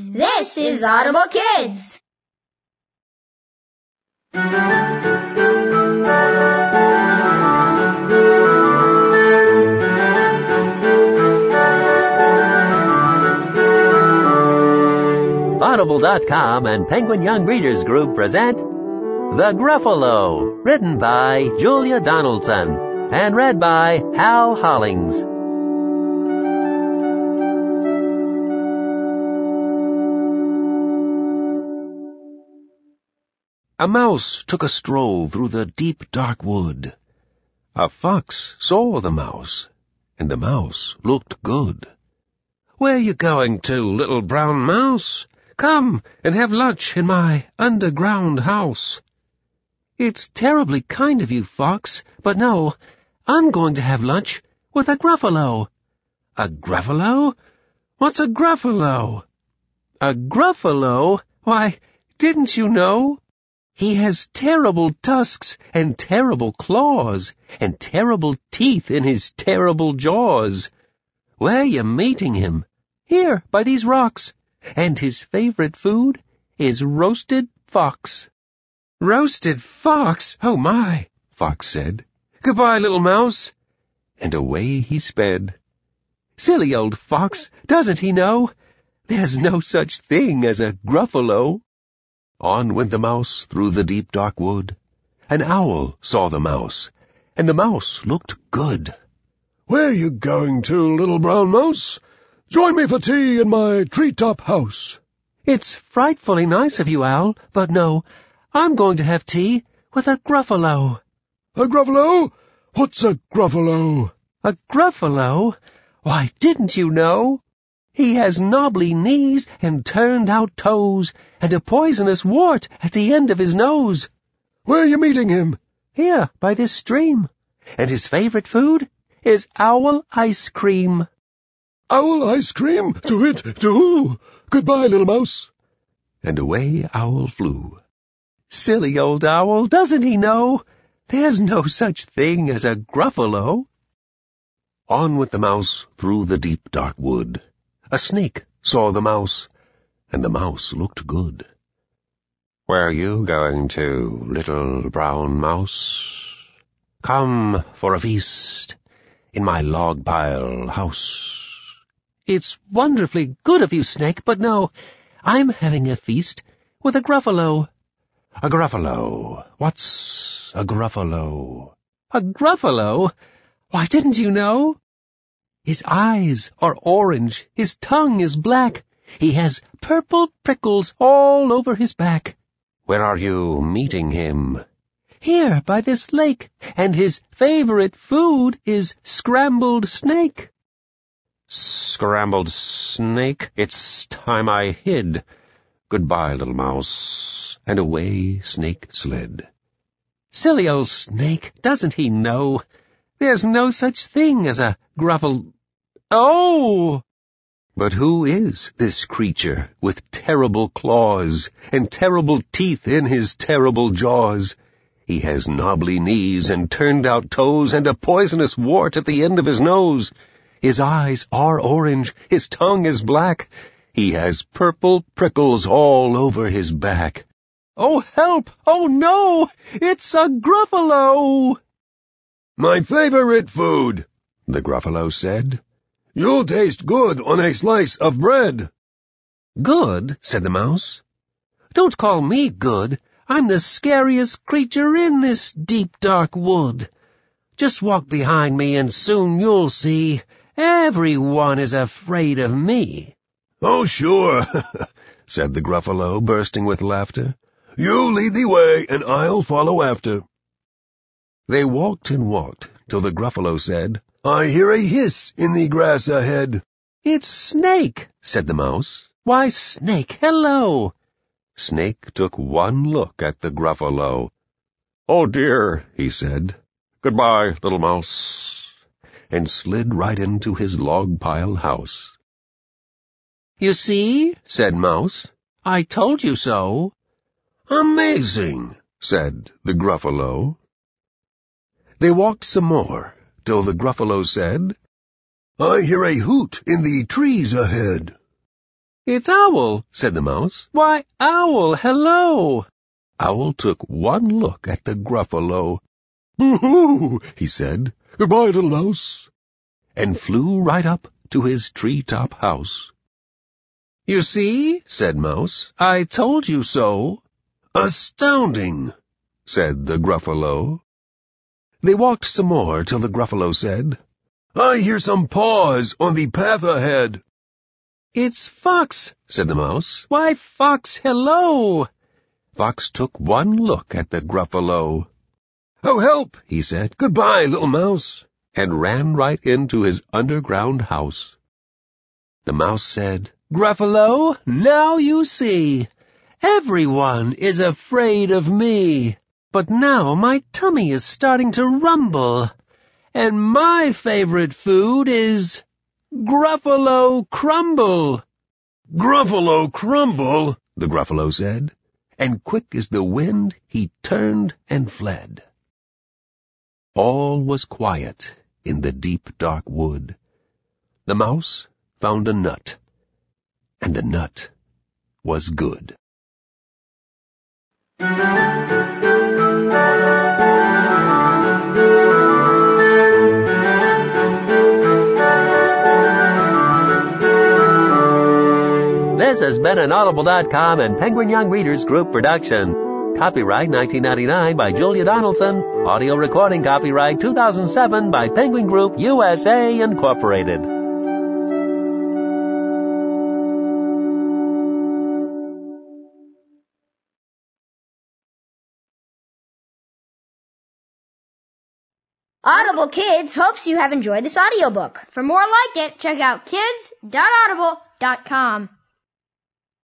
This is Audible Kids. Audible.com and Penguin Young Readers Group present The Gruffalo, written by Julia Donaldson and read by Hal Hollings. A mouse took a stroll through the deep dark wood. A fox saw the mouse, and the mouse looked good. Where you going to, little brown mouse? Come and have lunch in my underground house. It's terribly kind of you, Fox, but no, I'm going to have lunch with a Gruffalo. A Gruffalo? What's a Gruffalo? A Gruffalo? Why, didn't you know? He has terrible tusks and terrible claws and terrible teeth in his terrible jaws. Where you meeting him? Here, by these rocks. And his favorite food is roasted fox. Roasted fox? Oh my, Fox said. Goodbye, little mouse. And away he sped. Silly old fox, doesn't he know? There's no such thing as a gruffalo. On went the mouse through the deep dark wood. An owl saw the mouse, and the mouse looked good. Where are you going to, little brown mouse? Join me for tea in my tree-top house. It's frightfully nice of you, Owl, but no, I'm going to have tea with a gruffalo. A gruffalo? What's a gruffalo? A gruffalo? Why, didn't you know? He has knobbly knees and turned-out toes, and a poisonous wart at the end of his nose. Where are you meeting him? Here, by this stream. And his favorite food is owl ice cream. Owl ice cream? To it, to who? Goodbye, little mouse. And away Owl flew. Silly old owl, doesn't he know? There's no such thing as a gruffalo. On went the mouse through the deep dark wood. A snake saw the mouse, and the mouse looked good. Where are you going to, little brown mouse? Come for a feast in my log pile house. It's wonderfully good of you, Snake, but no, I'm having a feast with a gruffalo. A gruffalo? What's a gruffalo? A gruffalo? Why, didn't you know? His eyes are orange, his tongue is black, he has purple prickles all over his back. Where are you meeting him? Here, by this lake, and his favorite food is scrambled snake. Scrambled snake, it's time I hid. Goodbye, little mouse. And away Snake slid. Silly old Snake, doesn't he know? There's no such thing as a gruffle... Oh! But who is this creature with terrible claws and terrible teeth in his terrible jaws? He has knobbly knees and turned-out toes and a poisonous wart at the end of his nose. His eyes are orange, his tongue is black. He has purple prickles all over his back. Oh, help! Oh, no! It's a Gruffalo! My favorite food, the Gruffalo said. You'll taste good on a slice of bread. Good, said the mouse. Don't call me good. I'm the scariest creature in this deep dark wood. Just walk behind me and soon you'll see everyone is afraid of me. Oh, sure, said the Gruffalo, bursting with laughter. You lead the way and I'll follow after. They walked and walked till the Gruffalo said, I hear a hiss in the grass ahead. It's Snake, said the mouse. Why, Snake, hello. Snake took one look at the Gruffalo. Oh dear, he said. Goodbye, little mouse, and slid right into his log pile house. You see, said Mouse, I told you so. Amazing, said the Gruffalo. They walked some more, till the Gruffalo said, I hear a hoot in the trees ahead. It's Owl, said the mouse. Why, Owl, hello. Owl took one look at the Gruffalo. Boo-hoo, he said. Goodbye, little mouse. And flew right up to his tree-top house. You see, said Mouse, I told you so. Astounding, said the Gruffalo. They walked some more till the Gruffalo said, I hear some paws on the path ahead. It's Fox, said the mouse. Why, Fox, hello! Fox took one look at the Gruffalo. Oh, help, he said. Goodbye, little mouse. And ran right into his underground house. The mouse said, Gruffalo, now you see. Everyone is afraid of me. But now my tummy is starting to rumble. And my favorite food is Gruffalo Crumble. Gruffalo Crumble, the Gruffalo said, and quick as the wind he turned and fled. All was quiet in the deep dark wood. The mouse found a nut, and the nut was good. Has been an Audible.com and Penguin Young Readers Group production. Copyright 1999 by Julia Donaldson. Audio recording copyright 2007 by Penguin Group USA Incorporated. Audible Kids hopes you have enjoyed this audiobook. For more like it, check out kids.audible.com.